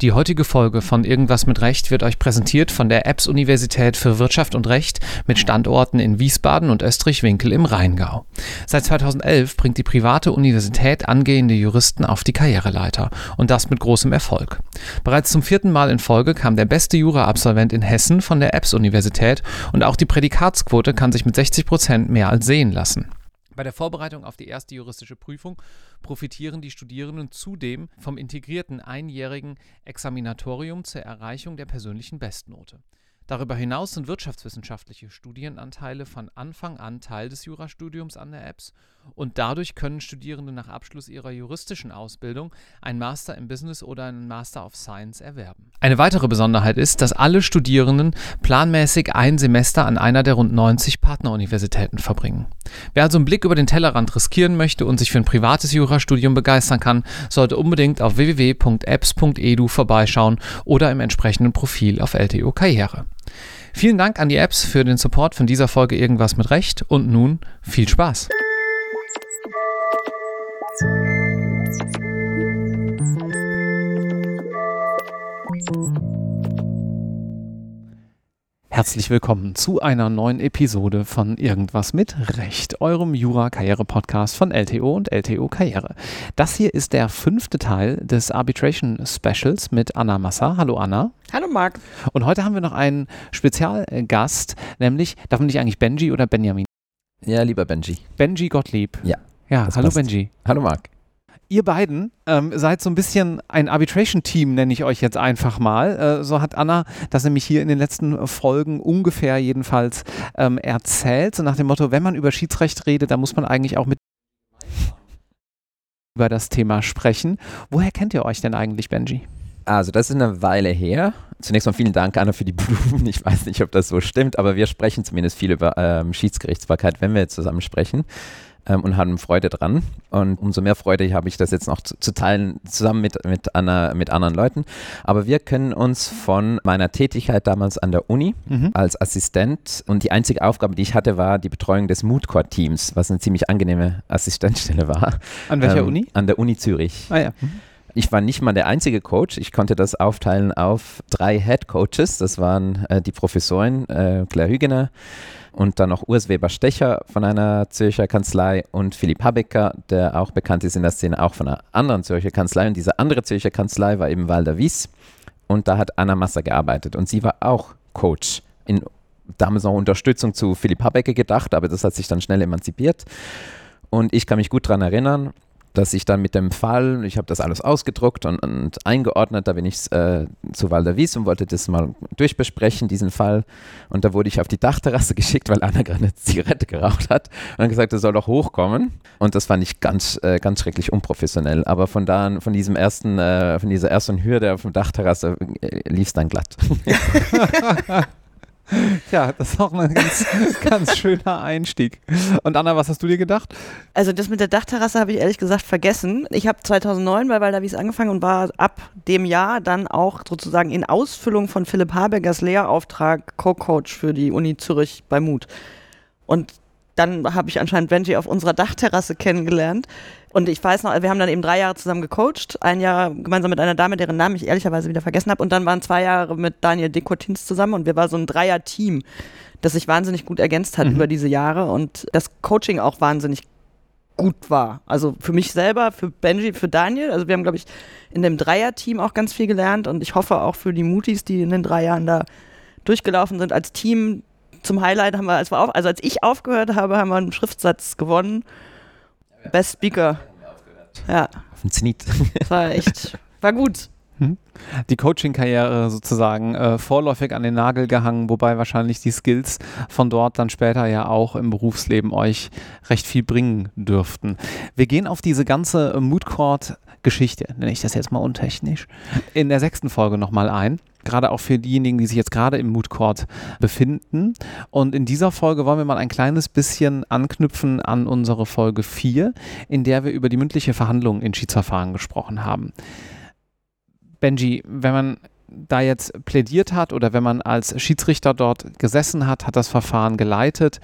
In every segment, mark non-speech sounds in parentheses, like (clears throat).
Die heutige Folge von Irgendwas mit Recht wird euch präsentiert von der EBS Universität für Wirtschaft und Recht mit Standorten in Wiesbaden und Österreich-Winkel im Rheingau. Seit 2011 bringt die private Universität angehende Juristen auf die Karriereleiter und das mit großem Erfolg. Bereits zum vierten Mal in Folge kam der beste Jura-Absolvent in Hessen von der EBS Universität und auch die Prädikatsquote kann sich mit 60 Prozent mehr als sehen lassen. Bei der Vorbereitung auf die erste juristische Prüfung profitieren die Studierenden zudem vom integrierten einjährigen Examinatorium zur Erreichung der persönlichen Bestnote. Darüber hinaus sind wirtschaftswissenschaftliche Studienanteile von Anfang an Teil des Jurastudiums an der EBS und dadurch können Studierende nach Abschluss ihrer juristischen Ausbildung ein Master im Business oder einen Master of Science erwerben. Eine weitere Besonderheit ist, dass alle Studierenden planmäßig ein Semester an einer der rund 90 Partneruniversitäten verbringen. Wer also einen Blick über den Tellerrand riskieren möchte und sich für ein privates Jurastudium begeistern kann, sollte unbedingt auf www.apps.edu vorbeischauen oder im entsprechenden Profil auf LTO Karriere. Vielen Dank an die Apps für den Support von dieser Folge Irgendwas mit Recht und nun viel Spaß. Herzlich willkommen zu einer neuen Episode von Irgendwas mit Recht, eurem Jura-Karriere-Podcast von LTO und LTO Karriere. Das hier ist der fünfte Teil des Arbitration Specials mit Anna Massa. Hallo Anna. Hallo Marc. Und heute haben wir noch einen Spezialgast, nämlich, darf man nicht eigentlich Benji oder Benjamin? Ja, lieber Benji. Benji Gottlieb. Ja. Ja, hallo passt. Benji. Hallo Marc. Ihr beiden ähm, seid so ein bisschen ein Arbitration-Team, nenne ich euch jetzt einfach mal. Äh, so hat Anna das nämlich hier in den letzten Folgen ungefähr jedenfalls ähm, erzählt. So nach dem Motto, wenn man über Schiedsrecht redet, dann muss man eigentlich auch mit über das Thema sprechen. Woher kennt ihr euch denn eigentlich, Benji? Also, das ist eine Weile her. Zunächst mal vielen Dank, Anna, für die (laughs) Blumen. Ich weiß nicht, ob das so stimmt, aber wir sprechen zumindest viel über ähm, Schiedsgerichtsbarkeit, wenn wir jetzt zusammen sprechen ähm, und haben Freude dran. Und umso mehr Freude habe ich das jetzt noch zu, zu teilen, zusammen mit, mit, Anna, mit anderen Leuten. Aber wir können uns von meiner Tätigkeit damals an der Uni Mhm. als Assistent und die einzige Aufgabe, die ich hatte, war die Betreuung des Mood Core Teams, was eine ziemlich angenehme Assistenzstelle war. An welcher Ähm, Uni? An der Uni Zürich. Ah ja. Ich war nicht mal der einzige Coach. Ich konnte das aufteilen auf drei Head Coaches. Das waren äh, die Professorin äh, Claire Hügener und dann noch Urs Weber-Stecher von einer Zürcher Kanzlei und Philipp Habecker, der auch bekannt ist in der Szene, auch von einer anderen Zürcher Kanzlei. Und diese andere Zürcher Kanzlei war eben Walder Wies. Und da hat Anna Masser gearbeitet. Und sie war auch Coach. In, damals noch Unterstützung zu Philipp Habecker gedacht, aber das hat sich dann schnell emanzipiert. Und ich kann mich gut daran erinnern, dass ich dann mit dem Fall, ich habe das alles ausgedruckt und, und eingeordnet, da bin ich äh, zu Walder Wies und wollte das mal durchbesprechen, diesen Fall. Und da wurde ich auf die Dachterrasse (laughs) geschickt, weil Anna gerade eine Zigarette geraucht hat und gesagt, er soll doch hochkommen. Und das fand ich ganz, äh, ganz schrecklich unprofessionell. Aber von da an, von diesem ersten, äh, von dieser ersten Hürde auf der Dachterrasse äh, lief es dann glatt. (laughs) (laughs) (laughs) Ja, das ist auch ein ganz, (laughs) ganz schöner Einstieg. Und Anna, was hast du dir gedacht? Also das mit der Dachterrasse habe ich ehrlich gesagt vergessen. Ich habe 2009 bei Waldawies angefangen und war ab dem Jahr dann auch sozusagen in Ausfüllung von Philipp Habeckers Lehrauftrag Co-Coach für die Uni Zürich bei Mut. Und dann habe ich anscheinend Benji auf unserer Dachterrasse kennengelernt. Und ich weiß noch, wir haben dann eben drei Jahre zusammen gecoacht. Ein Jahr gemeinsam mit einer Dame, deren Namen ich ehrlicherweise wieder vergessen habe. Und dann waren zwei Jahre mit Daniel Dekotins zusammen und wir waren so ein Dreier-Team, das sich wahnsinnig gut ergänzt hat Mhm. über diese Jahre und das Coaching auch wahnsinnig gut war. Also für mich selber, für Benji, für Daniel. Also wir haben, glaube ich, in dem Dreier-Team auch ganz viel gelernt und ich hoffe auch für die Mutis, die in den drei Jahren da durchgelaufen sind, als Team zum Highlight haben wir, als, wir auf, also als ich aufgehört habe, haben wir einen Schriftsatz gewonnen. Best Speaker. Ja, Auf den Zenit. das war echt, war gut. Die Coaching-Karriere sozusagen äh, vorläufig an den Nagel gehangen, wobei wahrscheinlich die Skills von dort dann später ja auch im Berufsleben euch recht viel bringen dürften. Wir gehen auf diese ganze Mood Court Geschichte, nenne ich das jetzt mal untechnisch, in der sechsten Folge nochmal ein. Gerade auch für diejenigen, die sich jetzt gerade im Mood Court befinden. Und in dieser Folge wollen wir mal ein kleines bisschen anknüpfen an unsere Folge 4, in der wir über die mündliche Verhandlung in Schiedsverfahren gesprochen haben. Benji, wenn man da jetzt plädiert hat oder wenn man als Schiedsrichter dort gesessen hat, hat das Verfahren geleitet,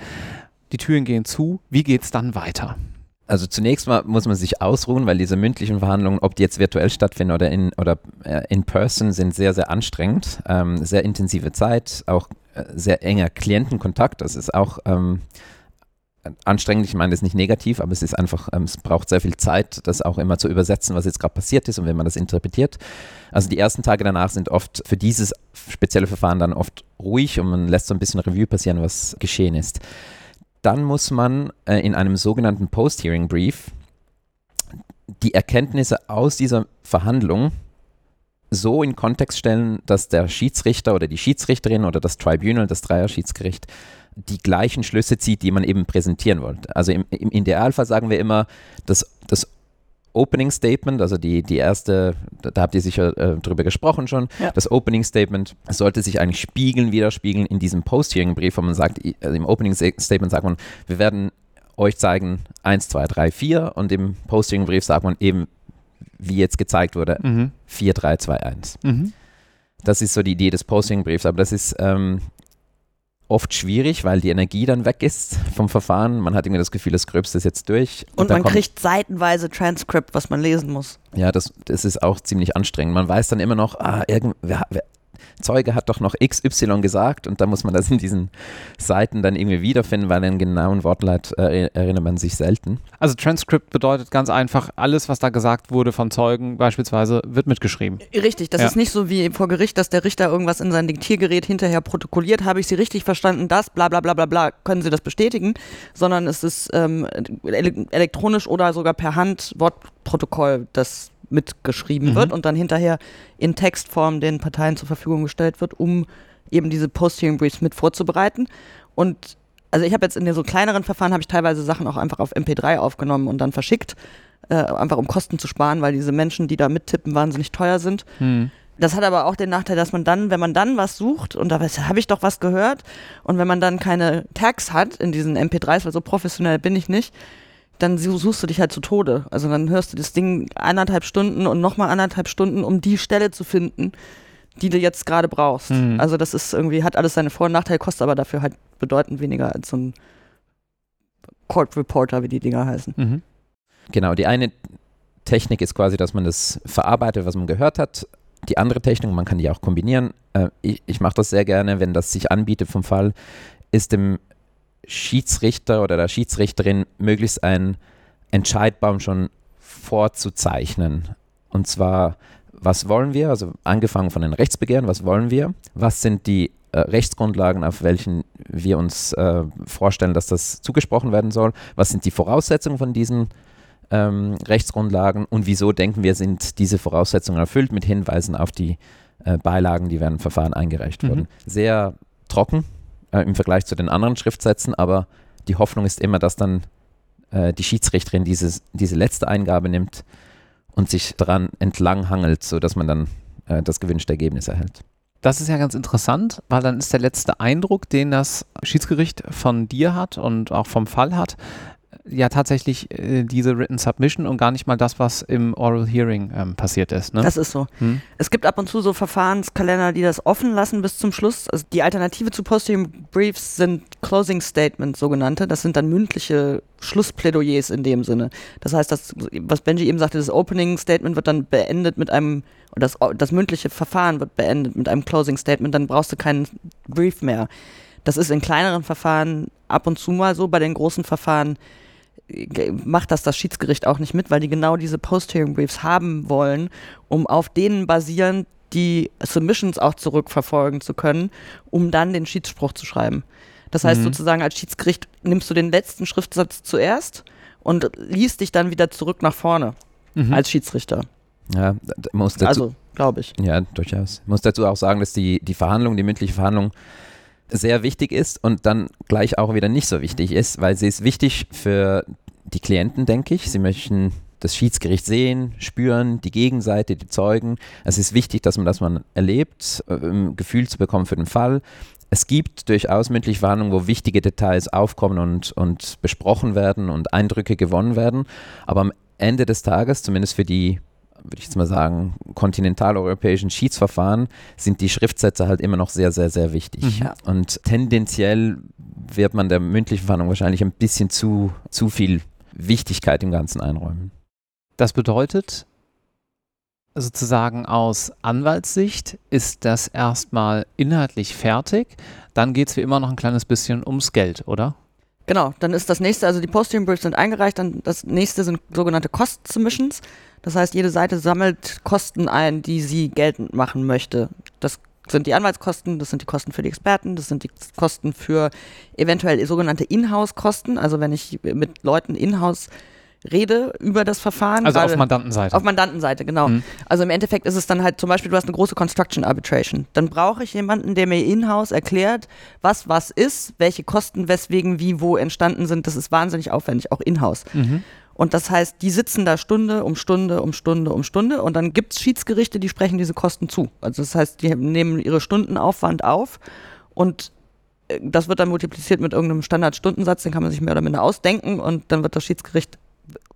die Türen gehen zu, wie geht es dann weiter? Also zunächst mal muss man sich ausruhen, weil diese mündlichen Verhandlungen, ob die jetzt virtuell stattfinden oder in, oder, äh, in person, sind sehr, sehr anstrengend. Ähm, sehr intensive Zeit, auch äh, sehr enger Klientenkontakt. Das ist auch ähm, anstrengend. Ich meine das ist nicht negativ, aber es ist einfach, ähm, es braucht sehr viel Zeit, das auch immer zu übersetzen, was jetzt gerade passiert ist und wenn man das interpretiert. Also die ersten Tage danach sind oft für dieses spezielle Verfahren dann oft ruhig und man lässt so ein bisschen Revue passieren, was geschehen ist dann muss man äh, in einem sogenannten Post-Hearing-Brief die Erkenntnisse aus dieser Verhandlung so in Kontext stellen, dass der Schiedsrichter oder die Schiedsrichterin oder das Tribunal, das Dreier-Schiedsgericht, die gleichen Schlüsse zieht, die man eben präsentieren wollte. Also im, im Idealfall sagen wir immer, dass das Opening Statement, also die, die erste, da habt ihr sicher äh, drüber gesprochen schon, ja. das Opening Statement sollte sich eigentlich spiegeln, widerspiegeln in diesem Post-Hearing-Brief, wo man sagt, also im Opening Statement sagt man, wir werden euch zeigen 1, 2, 3, 4 und im Post-Hearing-Brief sagt man eben, wie jetzt gezeigt wurde, mhm. 4, 3, 2, 1. Mhm. Das ist so die Idee des Posting-Briefs, aber das ist ähm, oft schwierig, weil die Energie dann weg ist vom Verfahren. Man hat irgendwie das Gefühl, das Gröbste ist jetzt durch. Und, und man kriegt seitenweise Transkript, was man lesen muss. Ja, das, das ist auch ziemlich anstrengend. Man weiß dann immer noch, ah, irgend, wer, wer, Zeuge hat doch noch XY gesagt und da muss man das in diesen Seiten dann irgendwie wiederfinden, weil an genauen Wortlaut äh, erinnert man sich selten. Also Transcript bedeutet ganz einfach, alles, was da gesagt wurde von Zeugen beispielsweise, wird mitgeschrieben. Richtig, das ja. ist nicht so wie vor Gericht, dass der Richter irgendwas in sein Diktiergerät hinterher protokolliert. Habe ich Sie richtig verstanden? Das, bla bla bla bla bla, können Sie das bestätigen? Sondern es ist ähm, elektronisch oder sogar per Hand Wortprotokoll, das mitgeschrieben mhm. wird und dann hinterher in Textform den Parteien zur Verfügung gestellt wird, um eben diese Post-Hearing-Briefs mit vorzubereiten. Und also ich habe jetzt in den so kleineren Verfahren, habe ich teilweise Sachen auch einfach auf MP3 aufgenommen und dann verschickt, äh, einfach um Kosten zu sparen, weil diese Menschen, die da mittippen, wahnsinnig teuer sind. Mhm. Das hat aber auch den Nachteil, dass man dann, wenn man dann was sucht, und da habe ich doch was gehört, und wenn man dann keine Tags hat in diesen MP3s, weil so professionell bin ich nicht, dann suchst du dich halt zu Tode. Also dann hörst du das Ding anderthalb Stunden und nochmal anderthalb Stunden, um die Stelle zu finden, die du jetzt gerade brauchst. Mhm. Also das ist irgendwie, hat alles seine Vor- und Nachteile, kostet aber dafür halt bedeutend weniger als so ein Court Reporter, wie die Dinger heißen. Mhm. Genau, die eine Technik ist quasi, dass man das verarbeitet, was man gehört hat. Die andere Technik, man kann die auch kombinieren. Äh, ich, ich mache das sehr gerne, wenn das sich anbietet vom Fall, ist dem Schiedsrichter oder der Schiedsrichterin möglichst einen Entscheidbaum schon vorzuzeichnen. Und zwar, was wollen wir? Also angefangen von den Rechtsbegehren, was wollen wir? Was sind die äh, Rechtsgrundlagen, auf welchen wir uns äh, vorstellen, dass das zugesprochen werden soll? Was sind die Voraussetzungen von diesen ähm, Rechtsgrundlagen und wieso denken wir, sind diese Voraussetzungen erfüllt mit Hinweisen auf die äh, Beilagen, die während Verfahren eingereicht mhm. wurden? Sehr trocken, äh, im Vergleich zu den anderen Schriftsätzen, aber die Hoffnung ist immer, dass dann äh, die Schiedsrichterin dieses, diese letzte Eingabe nimmt und sich daran entlanghangelt, sodass man dann äh, das gewünschte Ergebnis erhält. Das ist ja ganz interessant, weil dann ist der letzte Eindruck, den das Schiedsgericht von dir hat und auch vom Fall hat, ja tatsächlich äh, diese Written Submission und gar nicht mal das, was im Oral Hearing ähm, passiert ist. Ne? Das ist so. Hm? Es gibt ab und zu so Verfahrenskalender, die das offen lassen bis zum Schluss. Also die Alternative zu Posting Briefs sind Closing Statements, sogenannte. Das sind dann mündliche Schlussplädoyers in dem Sinne. Das heißt, das, was Benji eben sagte, das Opening Statement wird dann beendet mit einem, das, das mündliche Verfahren wird beendet mit einem Closing Statement, dann brauchst du keinen Brief mehr. Das ist in kleineren Verfahren ab und zu mal so, bei den großen Verfahren macht das das Schiedsgericht auch nicht mit, weil die genau diese Post-Hearing Briefs haben wollen, um auf denen basierend die Submissions auch zurückverfolgen zu können, um dann den Schiedsspruch zu schreiben. Das heißt mhm. sozusagen als Schiedsgericht nimmst du den letzten Schriftsatz zuerst und liest dich dann wieder zurück nach vorne mhm. als Schiedsrichter. Ja, muss dazu, also glaube ich. Ja, durchaus. Ich muss dazu auch sagen, dass die, die Verhandlung, die mündliche Verhandlung sehr wichtig ist und dann gleich auch wieder nicht so wichtig ist, weil sie ist wichtig für die Klienten, denke ich. Sie möchten das Schiedsgericht sehen, spüren, die Gegenseite, die Zeugen. Es ist wichtig, dass man das mal erlebt, ein ähm, Gefühl zu bekommen für den Fall. Es gibt durchaus mündliche Verhandlungen, wo wichtige Details aufkommen und, und besprochen werden und Eindrücke gewonnen werden. Aber am Ende des Tages, zumindest für die würde ich jetzt mal sagen, kontinentaleuropäischen Schiedsverfahren sind die Schriftsätze halt immer noch sehr, sehr, sehr wichtig. Mhm. Und tendenziell wird man der mündlichen Verhandlung wahrscheinlich ein bisschen zu, zu viel Wichtigkeit im Ganzen einräumen. Das bedeutet, sozusagen aus Anwaltssicht ist das erstmal inhaltlich fertig. Dann geht es wie immer noch ein kleines bisschen ums Geld, oder? Genau, dann ist das nächste, also die Posting Briefs sind eingereicht, dann das nächste sind sogenannte Cost Submissions. Das heißt, jede Seite sammelt Kosten ein, die sie geltend machen möchte. Das sind die Anwaltskosten, das sind die Kosten für die Experten, das sind die Kosten für eventuell sogenannte Inhouse-Kosten. Also wenn ich mit Leuten in-house rede über das Verfahren. Also auf Mandantenseite. Auf Mandantenseite, genau. Mhm. Also im Endeffekt ist es dann halt zum Beispiel, du hast eine große Construction Arbitration. Dann brauche ich jemanden, der mir in-house erklärt, was was ist, welche Kosten weswegen wie wo entstanden sind. Das ist wahnsinnig aufwendig, auch in-house. Mhm. Und das heißt, die sitzen da Stunde um Stunde um Stunde um Stunde und dann gibt es Schiedsgerichte, die sprechen diese Kosten zu. Also das heißt, die nehmen ihre Stundenaufwand auf und äh, das wird dann multipliziert mit irgendeinem Standardstundensatz, den kann man sich mehr oder minder ausdenken und dann wird das Schiedsgericht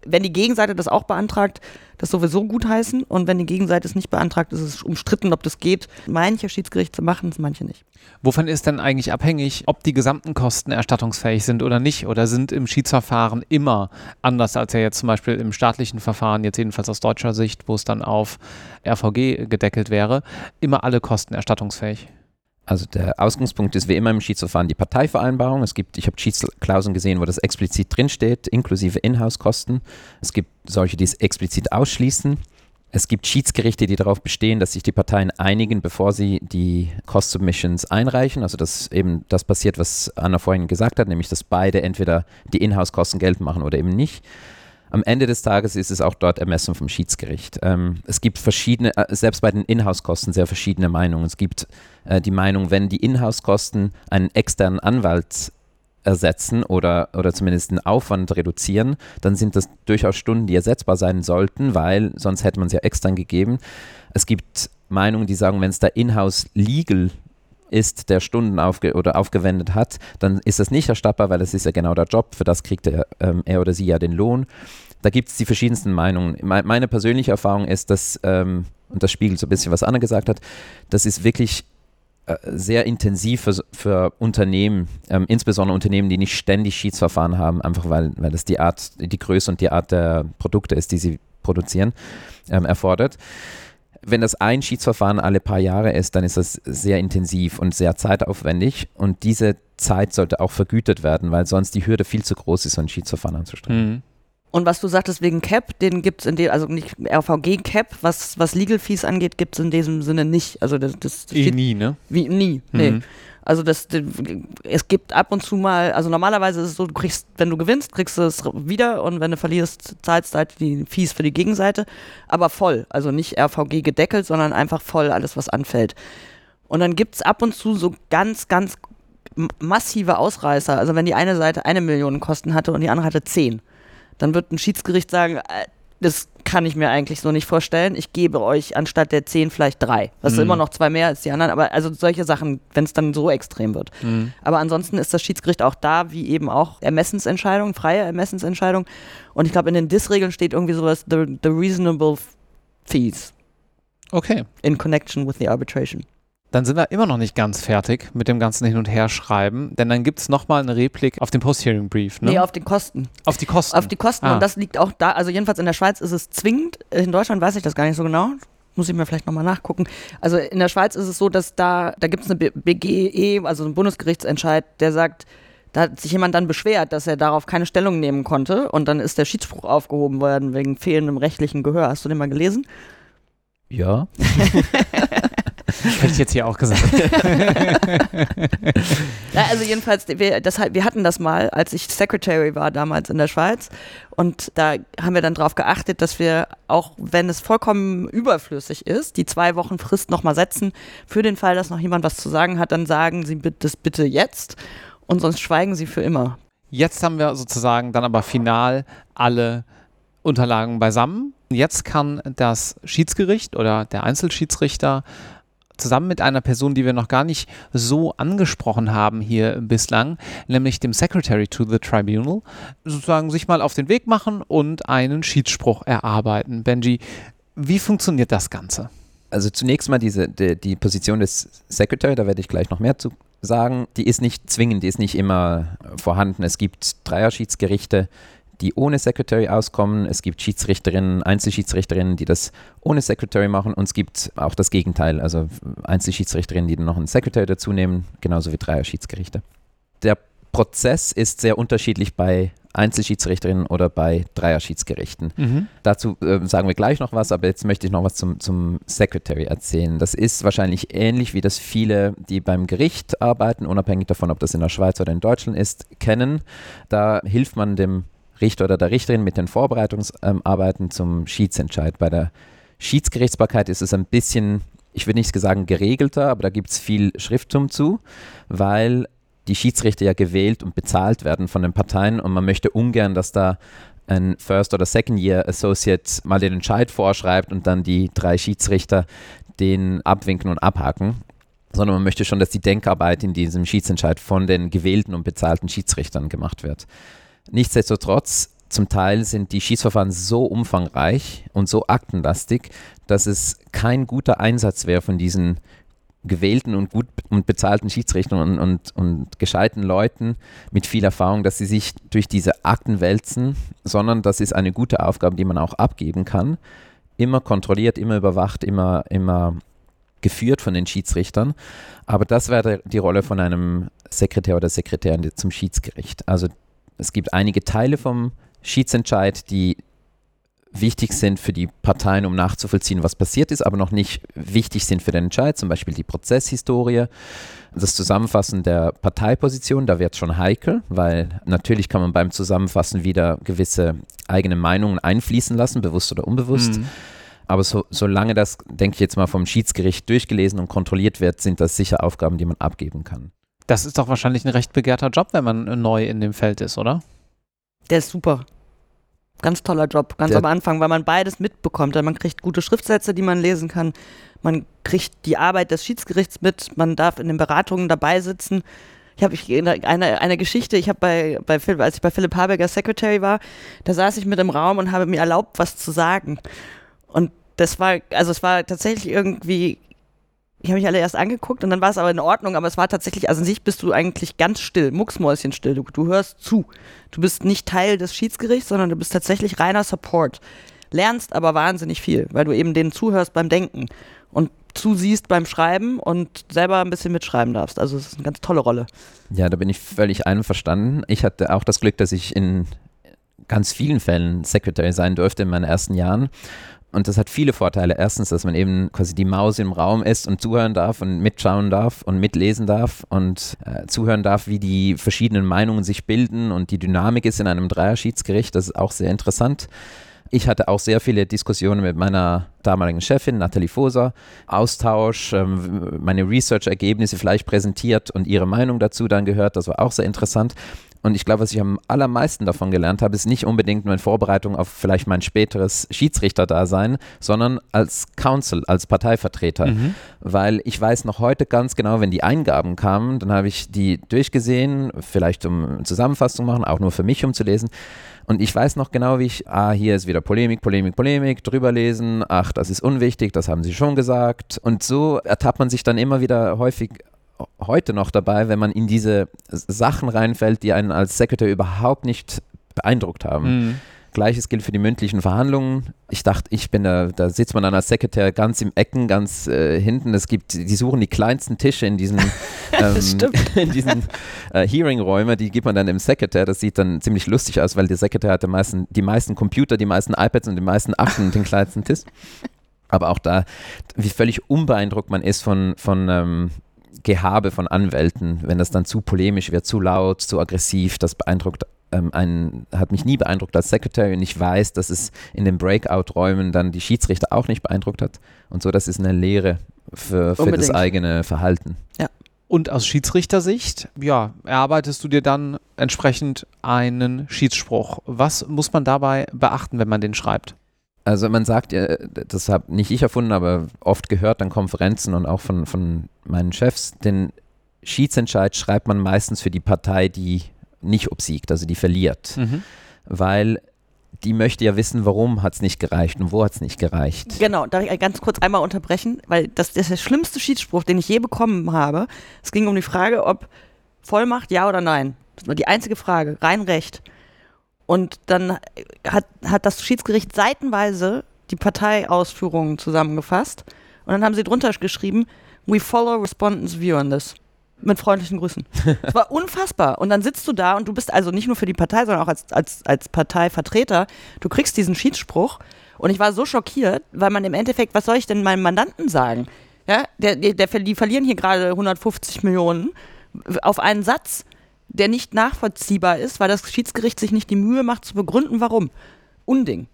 wenn die Gegenseite das auch beantragt, das sowieso gutheißen. Und wenn die Gegenseite es nicht beantragt, ist es umstritten, ob das geht. Manche Schiedsgerichte machen es, manche nicht. Wovon ist denn eigentlich abhängig, ob die gesamten Kosten erstattungsfähig sind oder nicht? Oder sind im Schiedsverfahren immer anders als ja jetzt zum Beispiel im staatlichen Verfahren, jetzt jedenfalls aus deutscher Sicht, wo es dann auf RVG gedeckelt wäre, immer alle Kosten erstattungsfähig? Also der Ausgangspunkt ist wie immer im Schiedsverfahren die Parteivereinbarung. Es gibt, ich habe Schiedsklauseln gesehen, wo das explizit drinsteht, inklusive Inhouse-Kosten. Es gibt solche, die es explizit ausschließen. Es gibt Schiedsgerichte, die darauf bestehen, dass sich die Parteien einigen, bevor sie die Cost Submissions einreichen. Also dass eben das passiert, was Anna vorhin gesagt hat, nämlich dass beide entweder die Inhouse-Kosten geltend machen oder eben nicht. Am Ende des Tages ist es auch dort Ermessen vom Schiedsgericht. Ähm, es gibt verschiedene, äh, selbst bei den Inhouse-Kosten sehr verschiedene Meinungen. Es gibt äh, die Meinung, wenn die Inhouse-Kosten einen externen Anwalt ersetzen oder, oder zumindest den Aufwand reduzieren, dann sind das durchaus Stunden, die ersetzbar sein sollten, weil sonst hätte man es ja extern gegeben. Es gibt Meinungen, die sagen, wenn es da Inhouse Legal ist, der Stunden aufge oder aufgewendet hat, dann ist das nicht erstattbar, weil das ist ja genau der Job, für das kriegt er, ähm, er oder sie ja den Lohn. Da gibt es die verschiedensten Meinungen. Meine persönliche Erfahrung ist, dass, ähm, und das spiegelt so ein bisschen, was Anna gesagt hat, das ist wirklich äh, sehr intensiv für, für Unternehmen, ähm, insbesondere Unternehmen, die nicht ständig Schiedsverfahren haben, einfach weil, weil das die Art, die Größe und die Art der Produkte ist, die sie produzieren, ähm, erfordert wenn das ein Schiedsverfahren alle paar Jahre ist, dann ist das sehr intensiv und sehr zeitaufwendig und diese Zeit sollte auch vergütet werden, weil sonst die Hürde viel zu groß ist, so ein Schiedsverfahren anzustrengen. Mhm. Und was du sagtest wegen Cap, den gibt es in dem, also nicht RVG Cap, was, was Legal Fees angeht, gibt es in diesem Sinne nicht. Also das, das eh nie, ne? Wie nie, nee. Mhm. Also das, es gibt ab und zu mal, also normalerweise ist es so, du kriegst, wenn du gewinnst, kriegst du es wieder und wenn du verlierst, zahlst du halt die Fees für die Gegenseite, aber voll, also nicht RVG gedeckelt, sondern einfach voll alles, was anfällt. Und dann gibt es ab und zu so ganz, ganz massive Ausreißer. Also wenn die eine Seite eine Million Kosten hatte und die andere hatte zehn, dann wird ein Schiedsgericht sagen, äh, das kann ich mir eigentlich so nicht vorstellen. Ich gebe euch anstatt der zehn vielleicht drei. Was mhm. immer noch zwei mehr als die anderen, aber also solche Sachen, wenn es dann so extrem wird. Mhm. Aber ansonsten ist das Schiedsgericht auch da, wie eben auch Ermessensentscheidung, freie Ermessensentscheidung. Und ich glaube, in den DIS-Regeln steht irgendwie sowas, the, the reasonable fees. Okay. In connection with the arbitration dann sind wir immer noch nicht ganz fertig mit dem ganzen Hin- und Herschreiben, denn dann gibt es nochmal eine Replik auf den Post-Hearing Brief. Ne? Nee, auf den Kosten. Auf die Kosten. Auf die Kosten ah. und das liegt auch da, also jedenfalls in der Schweiz ist es zwingend, in Deutschland weiß ich das gar nicht so genau. Muss ich mir vielleicht nochmal nachgucken. Also in der Schweiz ist es so, dass da, da gibt es eine BGE, also einen Bundesgerichtsentscheid, der sagt, da hat sich jemand dann beschwert, dass er darauf keine Stellung nehmen konnte und dann ist der Schiedsspruch aufgehoben worden wegen fehlendem rechtlichen Gehör. Hast du den mal gelesen? Ja. (laughs) Hätte ich jetzt hier auch gesagt. (laughs) ja, also jedenfalls, wir, das, wir hatten das mal, als ich Secretary war damals in der Schweiz. Und da haben wir dann darauf geachtet, dass wir, auch wenn es vollkommen überflüssig ist, die zwei Wochen Frist nochmal setzen. Für den Fall, dass noch jemand was zu sagen hat, dann sagen Sie das bitte jetzt und sonst schweigen Sie für immer. Jetzt haben wir sozusagen dann aber final alle Unterlagen beisammen. Jetzt kann das Schiedsgericht oder der Einzelschiedsrichter zusammen mit einer Person, die wir noch gar nicht so angesprochen haben hier bislang, nämlich dem Secretary to the Tribunal, sozusagen sich mal auf den Weg machen und einen Schiedsspruch erarbeiten. Benji, wie funktioniert das Ganze? Also zunächst mal diese, die, die Position des Secretary, da werde ich gleich noch mehr zu sagen, die ist nicht zwingend, die ist nicht immer vorhanden. Es gibt Dreierschiedsgerichte, die ohne Secretary auskommen. Es gibt Schiedsrichterinnen, Einzelschiedsrichterinnen, die das ohne Secretary machen. Und es gibt auch das Gegenteil, also Einzelschiedsrichterinnen, die dann noch einen Secretary dazu nehmen, genauso wie Dreier-Schiedsgerichte. Der Prozess ist sehr unterschiedlich bei Einzelschiedsrichterinnen oder bei Dreierschiedsgerichten. Mhm. Dazu äh, sagen wir gleich noch was, aber jetzt möchte ich noch was zum, zum Secretary erzählen. Das ist wahrscheinlich ähnlich wie das viele, die beim Gericht arbeiten, unabhängig davon, ob das in der Schweiz oder in Deutschland ist, kennen. Da hilft man dem Richter oder der Richterin mit den Vorbereitungsarbeiten zum Schiedsentscheid. Bei der Schiedsgerichtsbarkeit ist es ein bisschen, ich würde nicht sagen geregelter, aber da gibt es viel Schrifttum zu, weil die Schiedsrichter ja gewählt und bezahlt werden von den Parteien und man möchte ungern, dass da ein First- oder Second-Year Associate mal den Entscheid vorschreibt und dann die drei Schiedsrichter den abwinken und abhaken, sondern man möchte schon, dass die Denkarbeit in diesem Schiedsentscheid von den gewählten und bezahlten Schiedsrichtern gemacht wird. Nichtsdestotrotz, zum Teil sind die Schiedsverfahren so umfangreich und so aktenlastig, dass es kein guter Einsatz wäre von diesen gewählten und gut und bezahlten Schiedsrichtern und, und, und gescheiten Leuten mit viel Erfahrung, dass sie sich durch diese Akten wälzen, sondern das ist eine gute Aufgabe, die man auch abgeben kann. Immer kontrolliert, immer überwacht, immer, immer geführt von den Schiedsrichtern. Aber das wäre die Rolle von einem Sekretär oder Sekretärin zum Schiedsgericht. Also es gibt einige Teile vom Schiedsentscheid, die wichtig sind für die Parteien, um nachzuvollziehen, was passiert ist, aber noch nicht wichtig sind für den Entscheid, zum Beispiel die Prozesshistorie, das Zusammenfassen der Parteiposition, da wird es schon heikel, weil natürlich kann man beim Zusammenfassen wieder gewisse eigene Meinungen einfließen lassen, bewusst oder unbewusst. Mhm. Aber so, solange das, denke ich jetzt mal, vom Schiedsgericht durchgelesen und kontrolliert wird, sind das sicher Aufgaben, die man abgeben kann. Das ist doch wahrscheinlich ein recht begehrter Job, wenn man neu in dem Feld ist, oder? Der ist super. Ganz toller Job, ganz Der am Anfang, weil man beides mitbekommt. Man kriegt gute Schriftsätze, die man lesen kann. Man kriegt die Arbeit des Schiedsgerichts mit. Man darf in den Beratungen dabei sitzen. Ich habe eine, eine Geschichte, ich habe bei, bei als ich bei Philipp Habecker Secretary war, da saß ich mit im Raum und habe mir erlaubt, was zu sagen. Und das war, also es war tatsächlich irgendwie ich habe mich alle erst angeguckt und dann war es aber in Ordnung, aber es war tatsächlich, also an sich bist du eigentlich ganz still, mucksmäuschenstill. Du, du hörst zu. Du bist nicht Teil des Schiedsgerichts, sondern du bist tatsächlich reiner Support. Lernst aber wahnsinnig viel, weil du eben denen zuhörst beim Denken und zusiehst beim Schreiben und selber ein bisschen mitschreiben darfst. Also es ist eine ganz tolle Rolle. Ja, da bin ich völlig einverstanden. Ich hatte auch das Glück, dass ich in ganz vielen Fällen Secretary sein durfte in meinen ersten Jahren. Und das hat viele Vorteile. Erstens, dass man eben quasi die Maus im Raum ist und zuhören darf und mitschauen darf und mitlesen darf und äh, zuhören darf, wie die verschiedenen Meinungen sich bilden und die Dynamik ist in einem Dreierschiedsgericht. Das ist auch sehr interessant. Ich hatte auch sehr viele Diskussionen mit meiner damaligen Chefin, Nathalie Foser, Austausch, ähm, meine Research-Ergebnisse vielleicht präsentiert und ihre Meinung dazu dann gehört. Das war auch sehr interessant. Und ich glaube, was ich am allermeisten davon gelernt habe, ist nicht unbedingt nur in Vorbereitung auf vielleicht mein späteres Schiedsrichterdasein, sondern als Counsel, als Parteivertreter. Mhm. Weil ich weiß noch heute ganz genau, wenn die Eingaben kamen, dann habe ich die durchgesehen, vielleicht um Zusammenfassung machen, auch nur für mich um zu lesen. Und ich weiß noch genau, wie ich, ah, hier ist wieder Polemik, Polemik, Polemik, drüber lesen, ach, das ist unwichtig, das haben sie schon gesagt. Und so ertappt man sich dann immer wieder häufig heute noch dabei, wenn man in diese Sachen reinfällt, die einen als Secretary überhaupt nicht beeindruckt haben. Mhm. Gleiches gilt für die mündlichen Verhandlungen. Ich dachte, ich bin da, da sitzt man dann als Sekretär ganz im Ecken, ganz äh, hinten. Es gibt, die suchen die kleinsten Tische in diesen, (laughs) ähm, (laughs) in diesen äh, Hearing-Räumen, die gibt man dann dem Sekretär. Das sieht dann ziemlich lustig aus, weil der Sekretär hat die meisten, die meisten Computer, die meisten iPads und die meisten Akten und den kleinsten Tisch. Aber auch da, wie völlig unbeeindruckt man ist von, von ähm, Gehabe von Anwälten, wenn das dann zu polemisch wird, zu laut, zu aggressiv, das beeindruckt ähm, einen, hat mich nie beeindruckt als Secretary und ich weiß, dass es in den Breakout-Räumen dann die Schiedsrichter auch nicht beeindruckt hat. Und so, das ist eine Lehre für, für das eigene Verhalten. Ja. Und aus Schiedsrichtersicht, ja, erarbeitest du dir dann entsprechend einen Schiedsspruch. Was muss man dabei beachten, wenn man den schreibt? Also man sagt ja, das habe nicht ich erfunden, aber oft gehört an Konferenzen und auch von, von meinen Chefs, den Schiedsentscheid schreibt man meistens für die Partei, die nicht obsiegt, also die verliert. Mhm. Weil die möchte ja wissen, warum hat es nicht gereicht und wo hat es nicht gereicht. Genau, darf ich ganz kurz einmal unterbrechen, weil das, das ist der schlimmste Schiedsspruch, den ich je bekommen habe. Es ging um die Frage, ob Vollmacht ja oder nein. Das war die einzige Frage, rein recht. Und dann hat, hat das Schiedsgericht seitenweise die Parteiausführungen zusammengefasst. Und dann haben sie drunter geschrieben, we follow respondents view on this. Mit freundlichen Grüßen. (laughs) Es war unfassbar. Und dann sitzt du da und du bist also nicht nur für die Partei, sondern auch als, als, als Parteivertreter. Du kriegst diesen Schiedsspruch. Und ich war so schockiert, weil man im Endeffekt, was soll ich denn meinem Mandanten sagen? Ja, der, der, der, die verlieren hier gerade 150 Millionen auf einen Satz, der nicht nachvollziehbar ist, weil das Schiedsgericht sich nicht die Mühe macht zu begründen, warum. Unding.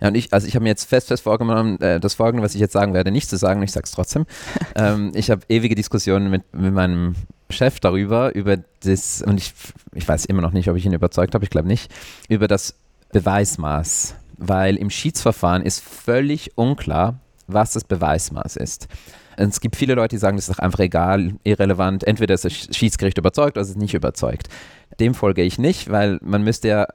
Ja, und ich, also ich habe mir jetzt fest, fest vorgenommen, äh, das Folgende, was ich jetzt sagen werde, nicht zu sagen, ich sage es trotzdem. (laughs) ähm, ich habe ewige Diskussionen mit, mit meinem Chef darüber, über das, und ich, ich weiß immer noch nicht, ob ich ihn überzeugt habe, ich glaube nicht, über das Beweismaß. Weil im Schiedsverfahren ist völlig unklar, was das Beweismaß ist. Es gibt viele Leute, die sagen, das ist doch einfach egal, irrelevant. Entweder ist das Schiedsgericht überzeugt oder ist es nicht überzeugt. Dem folge ich nicht, weil man müsste ja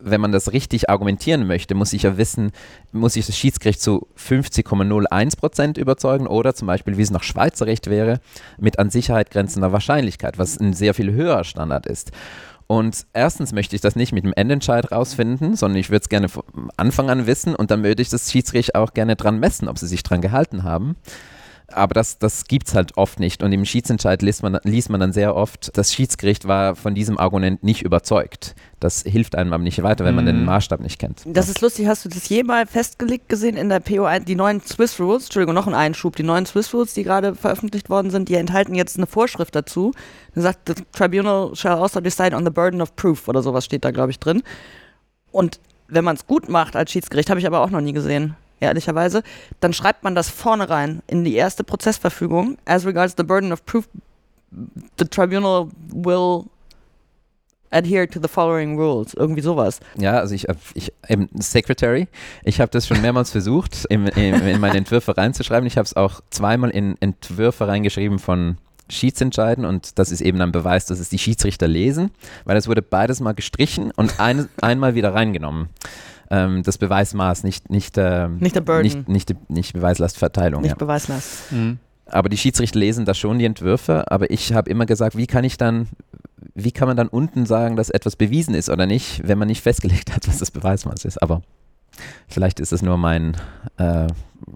wenn man das richtig argumentieren möchte, muss ich ja wissen, muss ich das Schiedsgericht zu 50,01 Prozent überzeugen oder zum Beispiel, wie es nach Schweizer Recht wäre, mit an Sicherheit grenzender Wahrscheinlichkeit, was ein sehr viel höherer Standard ist. Und erstens möchte ich das nicht mit dem Endentscheid rausfinden, sondern ich würde es gerne von Anfang an wissen und dann würde ich das Schiedsgericht auch gerne dran messen, ob sie sich dran gehalten haben. Aber das, das gibt es halt oft nicht. Und im Schiedsentscheid liest man, liest man dann sehr oft, das Schiedsgericht war von diesem Argument nicht überzeugt. Das hilft einem aber nicht weiter, wenn man den mhm. Maßstab nicht kennt. Das ist lustig. Hast du das jemals festgelegt gesehen in der PO1? Die neuen Swiss Rules, Entschuldigung, noch ein Einschub. Die neuen Swiss Rules, die gerade veröffentlicht worden sind, die enthalten jetzt eine Vorschrift dazu. Da sagt, the tribunal shall also decide on the burden of proof oder sowas steht da, glaube ich, drin. Und wenn man es gut macht als Schiedsgericht, habe ich aber auch noch nie gesehen ehrlicherweise, dann schreibt man das vorne rein in die erste Prozessverfügung. As regards the burden of proof, the tribunal will adhere to the following rules. Irgendwie sowas. Ja, also ich, ich eben Secretary, ich habe das schon mehrmals versucht, in, in, in meine Entwürfe reinzuschreiben. Ich habe es auch zweimal in Entwürfe reingeschrieben von Schiedsentscheiden und das ist eben ein Beweis, dass es die Schiedsrichter lesen, weil es wurde beides mal gestrichen und ein, einmal wieder reingenommen ähm, das Beweismaß, nicht, nicht, äh, nicht der Burden. Nicht, nicht, nicht Beweislastverteilung. Nicht ja. Beweislast. Mhm. Aber die Schiedsrichter lesen da schon die Entwürfe, aber ich habe immer gesagt, wie kann ich dann, wie kann man dann unten sagen, dass etwas bewiesen ist oder nicht, wenn man nicht festgelegt hat, (laughs) was das Beweismaß ist. Aber vielleicht ist es nur mein äh,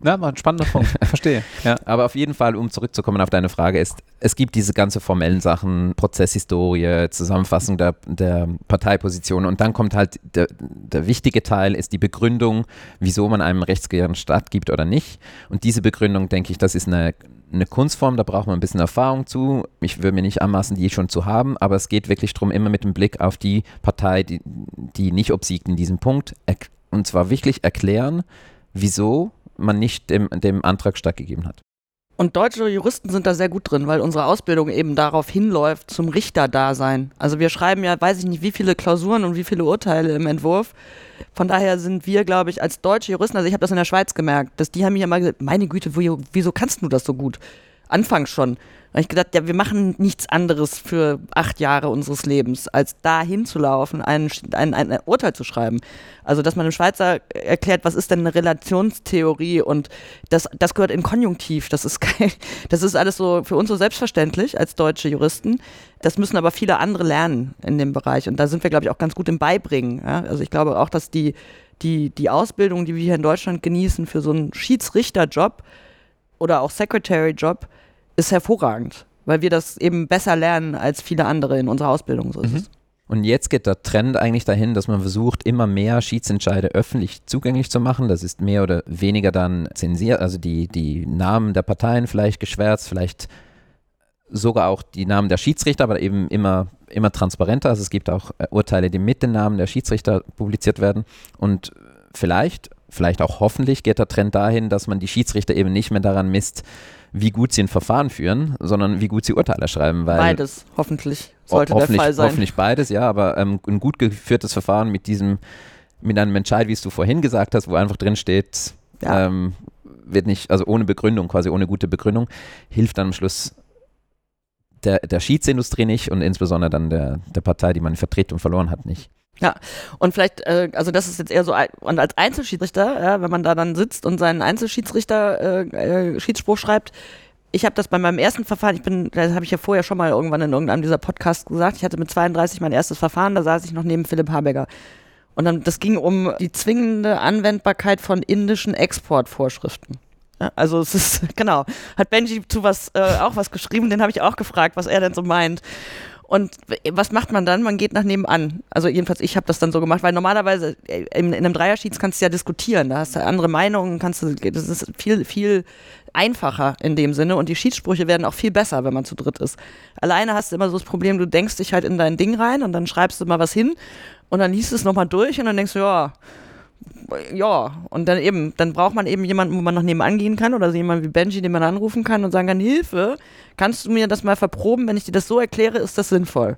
ja, war ein spannender Punkt. (laughs) Verstehe. Ja. Aber auf jeden Fall, um zurückzukommen auf deine Frage, ist, es gibt diese ganze formellen Sachen, Prozesshistorie, Zusammenfassung der, der Parteiposition und dann kommt halt der, der wichtige Teil, ist die Begründung, wieso man einem rechtsgehörigen Staat gibt oder nicht. Und diese Begründung, denke ich, das ist eine, eine Kunstform, da braucht man ein bisschen Erfahrung zu. Ich würde mir nicht anmaßen, die schon zu haben, aber es geht wirklich darum, immer mit dem Blick auf die Partei, die, die nicht obsiegt in diesem Punkt, und zwar wirklich erklären, wieso man nicht dem, dem Antrag stattgegeben hat. Und deutsche Juristen sind da sehr gut drin, weil unsere Ausbildung eben darauf hinläuft, zum Richterdasein. Also wir schreiben ja, weiß ich nicht, wie viele Klausuren und wie viele Urteile im Entwurf. Von daher sind wir, glaube ich, als deutsche Juristen, also ich habe das in der Schweiz gemerkt, dass die haben mir immer gesagt, meine Güte, wieso kannst du das so gut? Anfangs schon. Da habe ich gedacht, ja, wir machen nichts anderes für acht Jahre unseres Lebens, als da hinzulaufen, ein, ein, ein Urteil zu schreiben. Also, dass man dem Schweizer erklärt, was ist denn eine Relationstheorie und das, das gehört in Konjunktiv. Das ist, kein, (laughs) das ist alles so für uns so selbstverständlich als deutsche Juristen. Das müssen aber viele andere lernen in dem Bereich. Und da sind wir, glaube ich, auch ganz gut im Beibringen. Ja? Also, ich glaube auch, dass die, die, die Ausbildung, die wir hier in Deutschland genießen für so einen Schiedsrichterjob oder auch Secretary-Job, ist hervorragend, weil wir das eben besser lernen als viele andere in unserer Ausbildung. So mhm. Und jetzt geht der Trend eigentlich dahin, dass man versucht, immer mehr Schiedsentscheide öffentlich zugänglich zu machen. Das ist mehr oder weniger dann zensiert, also die, die Namen der Parteien vielleicht geschwärzt, vielleicht sogar auch die Namen der Schiedsrichter, aber eben immer, immer transparenter. Also es gibt auch äh, Urteile, die mit den Namen der Schiedsrichter publiziert werden. Und vielleicht, vielleicht auch hoffentlich geht der Trend dahin, dass man die Schiedsrichter eben nicht mehr daran misst, wie gut sie ein Verfahren führen, sondern wie gut sie Urteile schreiben. Beides, hoffentlich, sollte der Fall sein. Hoffentlich beides, ja, aber ähm, ein gut geführtes Verfahren mit diesem, mit einem Entscheid, wie es du vorhin gesagt hast, wo einfach drin steht, ja. ähm, wird nicht, also ohne Begründung, quasi ohne gute Begründung, hilft dann am Schluss der, der Schiedsindustrie nicht und insbesondere dann der, der Partei, die man vertritt und verloren hat, nicht. Ja, und vielleicht, äh, also das ist jetzt eher so, und als Einzelschiedsrichter, ja, wenn man da dann sitzt und seinen Einzelschiedsrichter äh, äh, Schiedsspruch schreibt, ich habe das bei meinem ersten Verfahren, ich bin, das habe ich ja vorher schon mal irgendwann in irgendeinem dieser Podcasts gesagt, ich hatte mit 32 mein erstes Verfahren, da saß ich noch neben Philipp Habecker. Und dann, das ging um die zwingende Anwendbarkeit von indischen Exportvorschriften. Ja, also es ist, (laughs) genau, hat Benji zu was äh, auch was geschrieben, den habe ich auch gefragt, was er denn so meint. Und was macht man dann? Man geht nach nebenan. Also jedenfalls, ich habe das dann so gemacht, weil normalerweise äh, in, in einem Dreierschieds kannst du ja diskutieren. Da hast du andere Meinungen, kannst du, das ist viel, viel einfacher in dem Sinne und die Schiedssprüche werden auch viel besser, wenn man zu dritt ist. Alleine hast du immer so das Problem, du denkst dich halt in dein Ding rein und dann schreibst du mal was hin und dann liest du es nochmal durch und dann denkst du, ja, ja, und dann eben, dann braucht man eben jemanden, wo man noch nebenan gehen kann oder so jemanden wie Benji, den man anrufen kann und sagen kann, Hilfe, kannst du mir das mal verproben, wenn ich dir das so erkläre, ist das sinnvoll?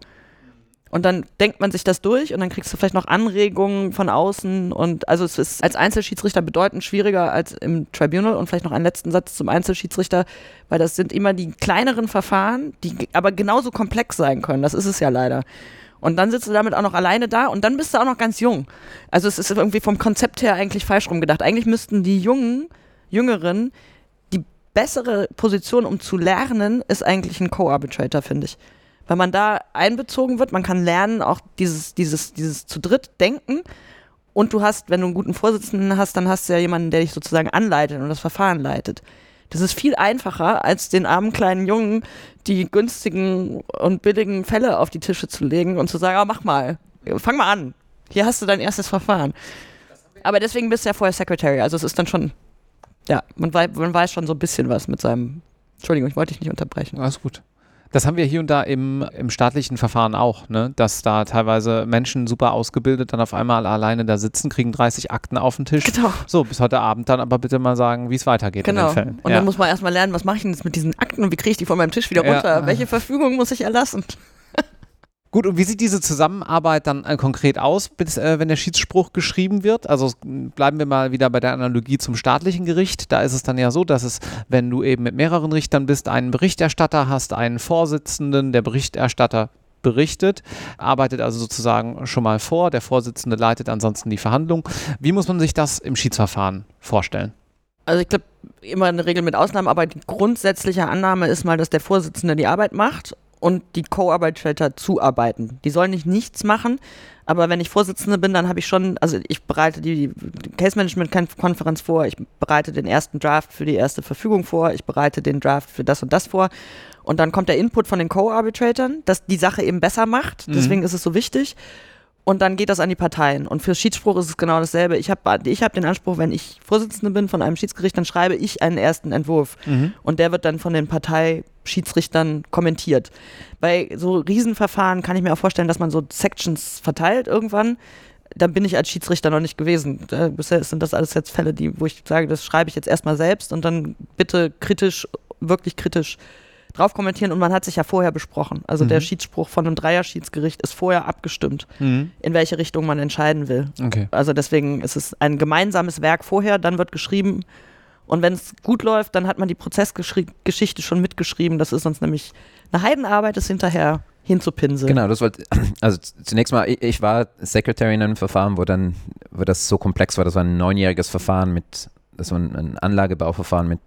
Und dann denkt man sich das durch und dann kriegst du vielleicht noch Anregungen von außen und also es ist als Einzelschiedsrichter bedeutend schwieriger als im Tribunal und vielleicht noch einen letzten Satz zum Einzelschiedsrichter, weil das sind immer die kleineren Verfahren, die aber genauso komplex sein können. Das ist es ja leider. Und dann sitzt du damit auch noch alleine da und dann bist du auch noch ganz jung. Also es ist irgendwie vom Konzept her eigentlich falsch rumgedacht. Eigentlich müssten die Jungen, Jüngeren, die bessere Position, um zu lernen, ist eigentlich ein Co-Arbitrator, finde ich. Weil man da einbezogen wird, man kann lernen, auch dieses, dieses, dieses zu dritt denken. Und du hast, wenn du einen guten Vorsitzenden hast, dann hast du ja jemanden, der dich sozusagen anleitet und das Verfahren leitet. Das ist viel einfacher, als den armen kleinen Jungen die günstigen und billigen Fälle auf die Tische zu legen und zu sagen, oh, mach mal, fang mal an. Hier hast du dein erstes Verfahren. Aber deswegen bist du ja vorher Secretary. Also es ist dann schon, ja, man, weiß, man weiß schon so ein bisschen was mit seinem. Entschuldigung, ich wollte dich nicht unterbrechen. Alles gut. Das haben wir hier und da im, im staatlichen Verfahren auch, ne? dass da teilweise Menschen super ausgebildet dann auf einmal alleine da sitzen, kriegen 30 Akten auf den Tisch. Genau. So, bis heute Abend dann aber bitte mal sagen, wie es weitergeht genau. in den Fällen. Und ja. dann muss man erstmal lernen, was mache ich denn jetzt mit diesen Akten und wie kriege ich die von meinem Tisch wieder runter? Ja. Welche Verfügung muss ich erlassen? Gut, und wie sieht diese Zusammenarbeit dann äh, konkret aus, bis, äh, wenn der Schiedsspruch geschrieben wird? Also bleiben wir mal wieder bei der Analogie zum staatlichen Gericht. Da ist es dann ja so, dass es, wenn du eben mit mehreren Richtern bist, einen Berichterstatter hast, einen Vorsitzenden, der Berichterstatter berichtet, arbeitet also sozusagen schon mal vor, der Vorsitzende leitet ansonsten die Verhandlung. Wie muss man sich das im Schiedsverfahren vorstellen? Also ich glaube, immer eine Regel mit Ausnahmen, aber die grundsätzliche Annahme ist mal, dass der Vorsitzende die Arbeit macht und die Co-Arbitrator zuarbeiten. Die sollen nicht nichts machen, aber wenn ich Vorsitzende bin, dann habe ich schon, also ich bereite die Case Management Konferenz vor, ich bereite den ersten Draft für die erste Verfügung vor, ich bereite den Draft für das und das vor und dann kommt der Input von den Co-Arbitratoren, dass die Sache eben besser macht, mhm. deswegen mhm. ist es so wichtig und dann geht das an die Parteien. Und für Schiedsspruch ist es genau dasselbe. Ich habe ich hab den Anspruch, wenn ich Vorsitzende bin von einem Schiedsgericht, dann schreibe ich einen ersten Entwurf. Mhm. Und der wird dann von den Parteischiedsrichtern kommentiert. Bei so Riesenverfahren kann ich mir auch vorstellen, dass man so Sections verteilt irgendwann. Da bin ich als Schiedsrichter noch nicht gewesen. Bisher sind das alles jetzt Fälle, die, wo ich sage, das schreibe ich jetzt erstmal selbst und dann bitte kritisch, wirklich kritisch drauf kommentieren und man hat sich ja vorher besprochen. Also mhm. der Schiedsspruch von einem Dreier-Schiedsgericht ist vorher abgestimmt, mhm. in welche Richtung man entscheiden will. Okay. Also deswegen ist es ein gemeinsames Werk vorher, dann wird geschrieben und wenn es gut läuft, dann hat man die Prozessgeschichte schon mitgeschrieben. Das ist sonst nämlich eine Heidenarbeit, das hinterher hinzupinseln. Genau, das wollte, (clears throat) also zunächst mal, ich war Secretary in einem Verfahren, wo dann, wo das so komplex war, das war ein neunjähriges Verfahren mit, das war ein Anlagebauverfahren mit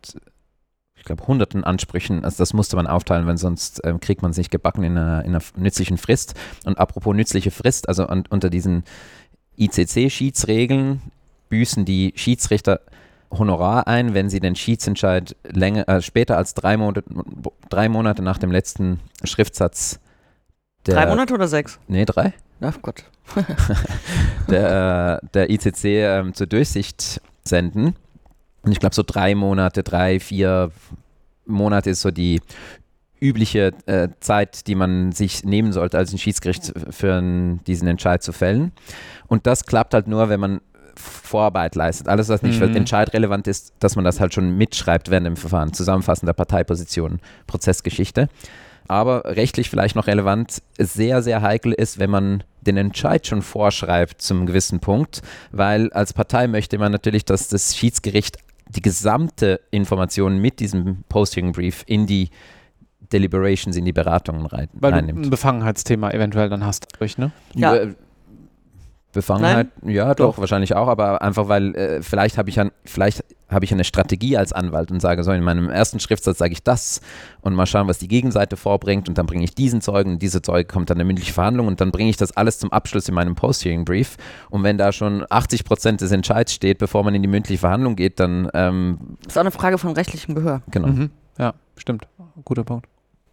glaube, hunderten Ansprüchen. Also das musste man aufteilen, weil sonst ähm, kriegt man es nicht gebacken in einer, in einer, nützlichen Frist. Und apropos nützliche Frist, also an, unter diesen ICC-Schiedsregeln büßen die Schiedsrichter Honorar ein, wenn sie den Schiedsentscheid länger, äh, später als drei Monate, drei Monate nach dem letzten Schriftsatz der, Drei Monate oder sechs? Nee, drei. Ach Gott. (laughs) (laughs) der, äh, der ICC ähm, zur Durchsicht senden. Und ich glaube, so drei Monate, drei, vier Monate ist so die übliche äh, Zeit, die man sich nehmen sollte als ein Schiedsgericht für einen, diesen Entscheid zu fällen. Und das klappt halt nur, wenn man Vorarbeit leistet. Alles, was nicht mhm. entscheidrelevant ist, dass man das halt schon mitschreibt während dem Verfahren. Zusammenfassen der Parteiposition, Prozessgeschichte. Aber rechtlich vielleicht noch relevant, sehr, sehr heikel ist, wenn man den Entscheid schon vorschreibt zum gewissen Punkt, weil als Partei möchte man natürlich, dass das Schiedsgericht die gesamte Information mit diesem Posting Brief in die Deliberations, in die Beratungen rein, Weil reinnimmt. du ein Befangenheitsthema eventuell dann hast, durch, ne? Ja. Befangenheit, ja, doch, doch, wahrscheinlich auch, aber einfach weil äh, vielleicht habe ich ja, vielleicht habe ich eine Strategie als Anwalt und sage so, in meinem ersten Schriftsatz sage ich das und mal schauen, was die Gegenseite vorbringt und dann bringe ich diesen Zeugen und diese Zeuge kommt dann eine mündliche Verhandlung und dann bringe ich das alles zum Abschluss in meinem Post-Hearing-Brief und wenn da schon 80 Prozent des Entscheids steht, bevor man in die mündliche Verhandlung geht, dann ähm, Das ist auch eine Frage von rechtlichem Gehör. Genau. Mhm. Ja, stimmt. Guter Punkt.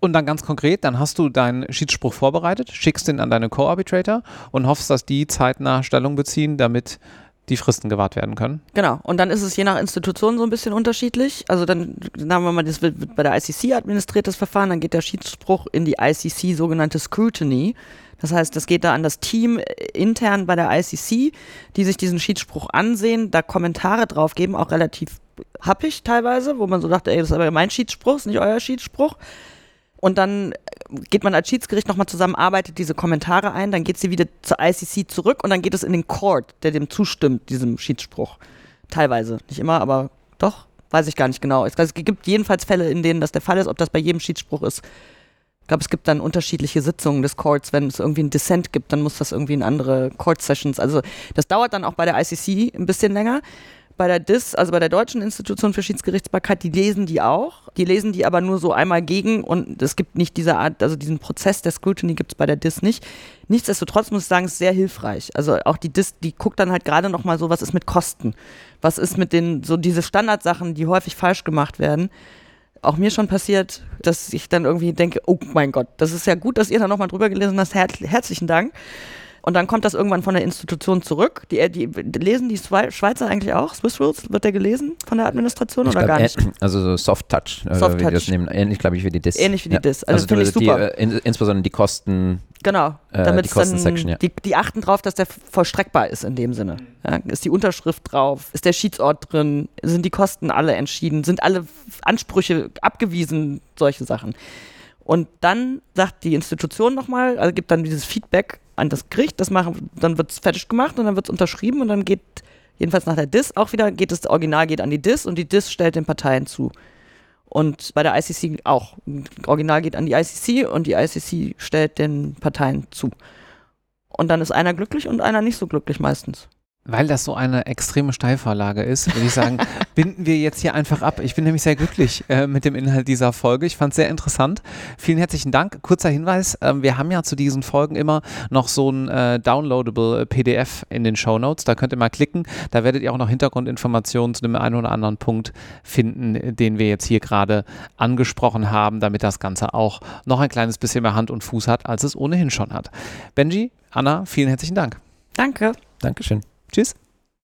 Und dann ganz konkret, dann hast du deinen Schiedsspruch vorbereitet, schickst ihn an deine Co-Arbitrator und hoffst, dass die zeitnah Stellung beziehen, damit die Fristen gewahrt werden können. Genau. Und dann ist es je nach Institution so ein bisschen unterschiedlich. Also dann sagen wir mal, das bei der ICC administriertes Verfahren, dann geht der Schiedsspruch in die ICC sogenannte Scrutiny. Das heißt, das geht da an das Team intern bei der ICC, die sich diesen Schiedsspruch ansehen, da Kommentare drauf geben, auch relativ happig teilweise, wo man so dachte, ey, das ist aber mein Schiedsspruch, ist nicht euer Schiedsspruch. Und dann geht man als Schiedsgericht nochmal zusammen, arbeitet diese Kommentare ein, dann geht sie wieder zur ICC zurück und dann geht es in den Court, der dem zustimmt, diesem Schiedsspruch. Teilweise. Nicht immer, aber doch, weiß ich gar nicht genau. Es gibt jedenfalls Fälle, in denen das der Fall ist, ob das bei jedem Schiedsspruch ist. Ich glaube, es gibt dann unterschiedliche Sitzungen des Courts. Wenn es irgendwie ein Dissent gibt, dann muss das irgendwie in andere Court-Sessions. Also das dauert dann auch bei der ICC ein bisschen länger bei der DIS, also bei der Deutschen Institution für Schiedsgerichtsbarkeit, die lesen die auch. Die lesen die aber nur so einmal gegen und es gibt nicht diese Art, also diesen Prozess der Scrutiny gibt es bei der DIS nicht. Nichtsdestotrotz muss ich sagen, es ist sehr hilfreich. Also auch die DIS, die guckt dann halt gerade nochmal so, was ist mit Kosten? Was ist mit den, so diese Standardsachen, die häufig falsch gemacht werden? Auch mir schon passiert, dass ich dann irgendwie denke, oh mein Gott, das ist ja gut, dass ihr da nochmal drüber gelesen habt. Her herzlichen Dank. Und dann kommt das irgendwann von der Institution zurück. Die, die, lesen die Schweizer eigentlich auch? Swiss Rules? Wird der gelesen von der Administration ich oder glaub, gar nicht? Also so Soft Touch. Äh, Soft Touch. Nehmen, ähnlich, glaube ich, wie die DIS. Ähnlich wie die ja. DIS. Also, also finde ich super. Die, äh, insbesondere die Kosten. Genau, äh, damit die dann, ja. die, die, achten drauf, dass der vollstreckbar ist in dem Sinne. Ja, ist die Unterschrift drauf? Ist der Schiedsort drin? Sind die Kosten alle entschieden? Sind alle Ansprüche abgewiesen? Solche Sachen. Und dann sagt die Institution nochmal, also gibt dann dieses Feedback an das Gericht, das machen, dann wird es fertig gemacht und dann wird es unterschrieben und dann geht, jedenfalls nach der DIS auch wieder, geht das Original geht an die DIS und die DIS stellt den Parteien zu. Und bei der ICC auch. Original geht an die ICC und die ICC stellt den Parteien zu. Und dann ist einer glücklich und einer nicht so glücklich meistens. Weil das so eine extreme Steilvorlage ist, würde ich sagen, (laughs) binden wir jetzt hier einfach ab. Ich bin nämlich sehr glücklich äh, mit dem Inhalt dieser Folge. Ich fand es sehr interessant. Vielen herzlichen Dank. Kurzer Hinweis, äh, wir haben ja zu diesen Folgen immer noch so ein äh, downloadable PDF in den Show Notes. Da könnt ihr mal klicken. Da werdet ihr auch noch Hintergrundinformationen zu dem einen oder anderen Punkt finden, den wir jetzt hier gerade angesprochen haben, damit das Ganze auch noch ein kleines bisschen mehr Hand und Fuß hat, als es ohnehin schon hat. Benji, Anna, vielen herzlichen Dank. Danke. Dankeschön. Tschüss.